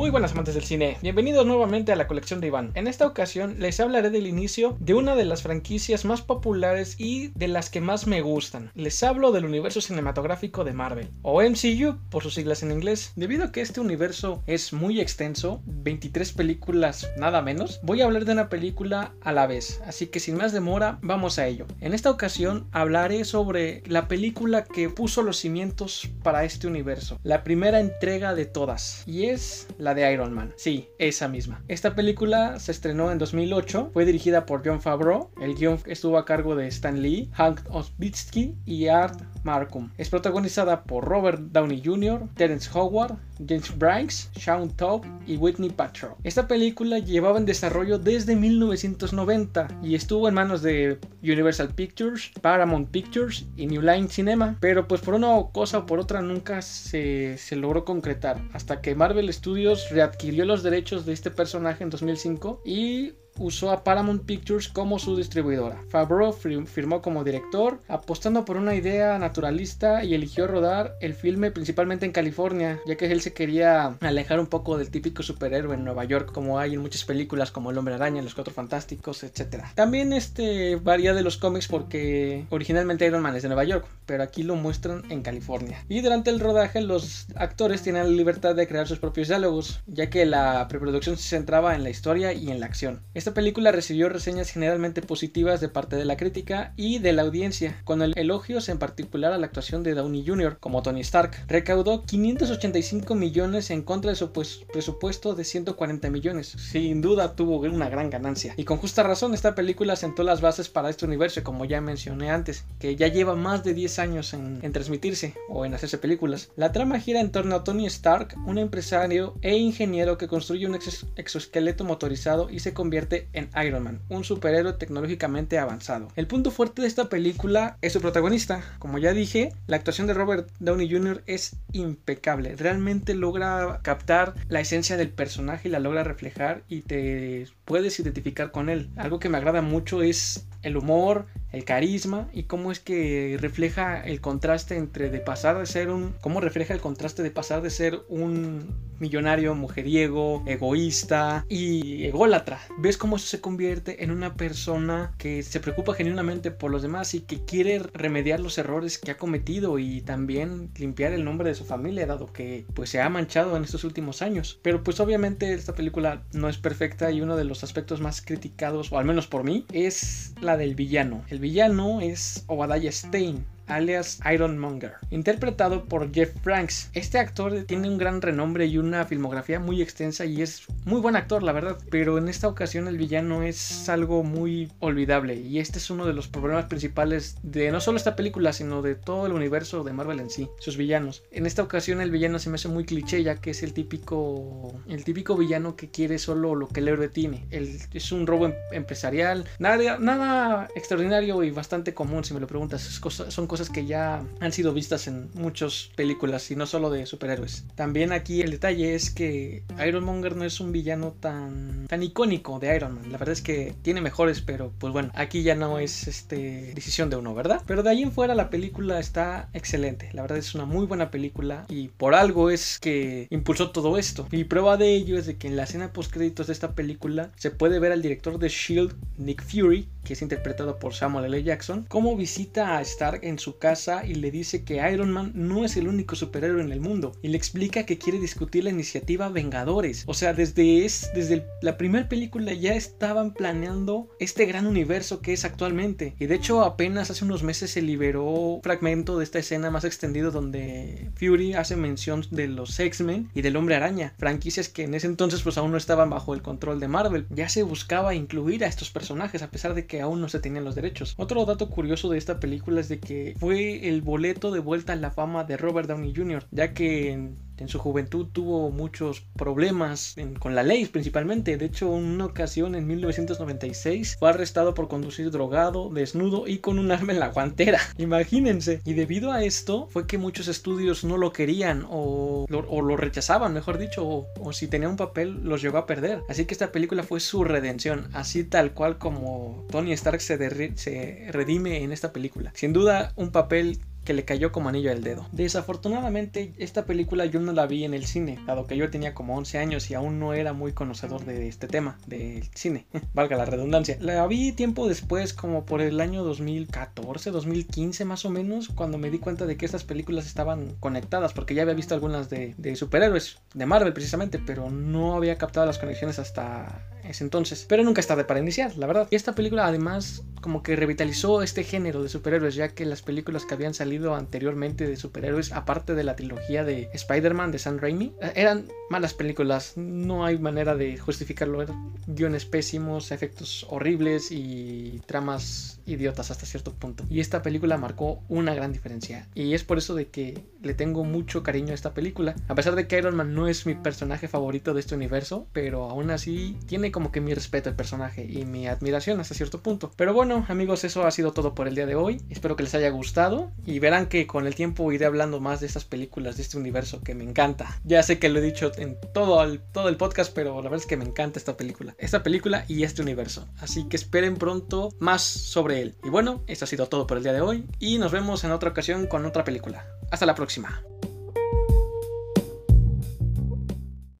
Muy buenas amantes del cine, bienvenidos nuevamente a la colección de Iván. En esta ocasión les hablaré del inicio de una de las franquicias más populares y de las que más me gustan. Les hablo del universo cinematográfico de Marvel, o MCU por sus siglas en inglés. Debido a que este universo es muy extenso, 23 películas nada menos, voy a hablar de una película a la vez, así que sin más demora, vamos a ello. En esta ocasión hablaré sobre la película que puso los cimientos para este universo, la primera entrega de todas, y es la de Iron Man. Sí, esa misma. Esta película se estrenó en 2008, fue dirigida por John Favreau, el guion estuvo a cargo de Stan Lee, Hank Osbitsky y Art Markham. Es protagonizada por Robert Downey Jr., Terence Howard, James Branks, Sean Taub y Whitney Patrow. Esta película llevaba en desarrollo desde 1990 y estuvo en manos de Universal Pictures, Paramount Pictures y New Line Cinema, pero pues por una cosa o por otra nunca se, se logró concretar hasta que Marvel Studios readquirió los derechos de este personaje en 2005 y usó a Paramount Pictures como su distribuidora. Favreau firmó como director, apostando por una idea naturalista y eligió rodar el filme principalmente en California, ya que él se quería alejar un poco del típico superhéroe en Nueva York como hay en muchas películas como El Hombre Araña, Los Cuatro Fantásticos, etc. También este varía de los cómics porque originalmente Iron Man es de Nueva York, pero aquí lo muestran en California. Y durante el rodaje los actores tienen la libertad de crear sus propios diálogos, ya que la preproducción se centraba en la historia y en la acción. Película recibió reseñas generalmente positivas de parte de la crítica y de la audiencia, con el elogios en particular a la actuación de Downey Jr. como Tony Stark. Recaudó 585 millones en contra de su pues, presupuesto de 140 millones. Sin duda tuvo una gran ganancia. Y con justa razón esta película sentó las bases para este universo, como ya mencioné antes, que ya lleva más de 10 años en, en transmitirse o en hacerse películas. La trama gira en torno a Tony Stark, un empresario e ingeniero que construye un exoesqueleto motorizado y se convierte en Iron Man, un superhéroe tecnológicamente avanzado. El punto fuerte de esta película es su protagonista. Como ya dije, la actuación de Robert Downey Jr. es impecable. Realmente logra captar la esencia del personaje y la logra reflejar y te puedes identificar con él. Algo que me agrada mucho es el humor, el carisma y cómo es que refleja el contraste entre de pasar de ser un cómo refleja el contraste de pasar de ser un millonario mujeriego, egoísta y ególatra. Ves cómo eso se convierte en una persona que se preocupa genuinamente por los demás y que quiere remediar los errores que ha cometido y también limpiar el nombre de su familia dado que pues se ha manchado en estos últimos años. Pero pues obviamente esta película no es perfecta y uno de los aspectos más criticados o al menos por mí es la del villano. El villano es Obadiah Stein, alias Ironmonger, interpretado por Jeff Franks. Este actor tiene un gran renombre y una filmografía muy extensa y es muy buen actor, la verdad, pero en esta ocasión el villano es algo muy olvidable y este es uno de los problemas principales de no solo esta película, sino de todo el universo de Marvel en sí, sus villanos. En esta ocasión el villano se me hace muy cliché ya que es el típico el típico villano que quiere solo lo que el héroe tiene. es un robo em, empresarial, nada, nada extraordinario y bastante común si me lo preguntas, son cosas que ya han sido vistas en muchas películas y no solo de superhéroes. También aquí el detalle es que Ironmonger no es un villano tan, tan icónico de Iron Man. La verdad es que tiene mejores, pero pues bueno, aquí ya no es este decisión de uno, ¿verdad? Pero de ahí en fuera la película está excelente. La verdad es una muy buena película y por algo es que impulsó todo esto. Y prueba de ello es de que en la escena post créditos de esta película se puede ver al director de Shield, Nick Fury, que es interpretado por Samuel L. Jackson, cómo visita a Stark en su casa y le dice que Iron Man no es el único superhéroe en el mundo y le explica que quiere discutir la iniciativa Vengadores. O sea, desde, es, desde la primera película ya estaban planeando este gran universo que es actualmente. Y de hecho apenas hace unos meses se liberó un fragmento de esta escena más extendido donde Fury hace mención de los X-Men y del Hombre Araña, franquicias que en ese entonces pues aún no estaban bajo el control de Marvel. Ya se buscaba incluir a estos personajes a pesar de aún no se tenían los derechos. Otro dato curioso de esta película es de que fue el boleto de vuelta a la fama de Robert Downey Jr., ya que su juventud tuvo muchos problemas con la ley principalmente. De hecho, en una ocasión en 1996 fue arrestado por conducir drogado, desnudo y con un arma en la guantera. Imagínense. Y debido a esto fue que muchos estudios no lo querían o lo, rechazaban, mejor dicho, o, si tenía un papel los llegó a perder. Así que esta película fue su redención, así tal cual como Tony Stark se redime en esta película. Sin duda, un papel que le cayó como anillo al dedo. Desafortunadamente, esta película yo no la vi en el cine, dado que yo tenía como 11 años y aún no era muy conocedor de este tema, del cine, valga la redundancia. La vi tiempo después, como por el año 2014, 2015 más o menos, cuando me di cuenta de que estas películas estaban conectadas, porque ya había visto algunas de, de superhéroes, de Marvel precisamente, pero no había captado las conexiones hasta ese entonces. Pero nunca es tarde para iniciar, la verdad. Y esta película además como que revitalizó este género de superhéroes, ya que las películas que habían salido anteriormente de superhéroes, aparte de la trilogía de Spider-Man de Sam Raimi, eh, eran malas películas. No hay manera de justificarlo. Guiones pésimos, efectos horribles y tramas idiotas hasta cierto punto. Y esta película marcó una gran diferencia. Y es por eso de que le tengo mucho cariño a esta película. A pesar de que Iron Man no es mi personaje favorito de este universo, pero aún así tiene como que mi respeto al personaje y mi admiración hasta cierto punto. Pero bueno, amigos, eso ha sido todo por el día de hoy. Espero que les haya gustado y verán que con el tiempo iré hablando más de estas películas, de este universo que me encanta. Ya sé que lo he dicho en todo el, todo el podcast, pero la verdad es que me encanta esta película. Esta película y este universo. Así que esperen pronto más sobre él. Y bueno, esto ha sido todo por el día de hoy y nos vemos en otra ocasión con otra película. Hasta la próxima.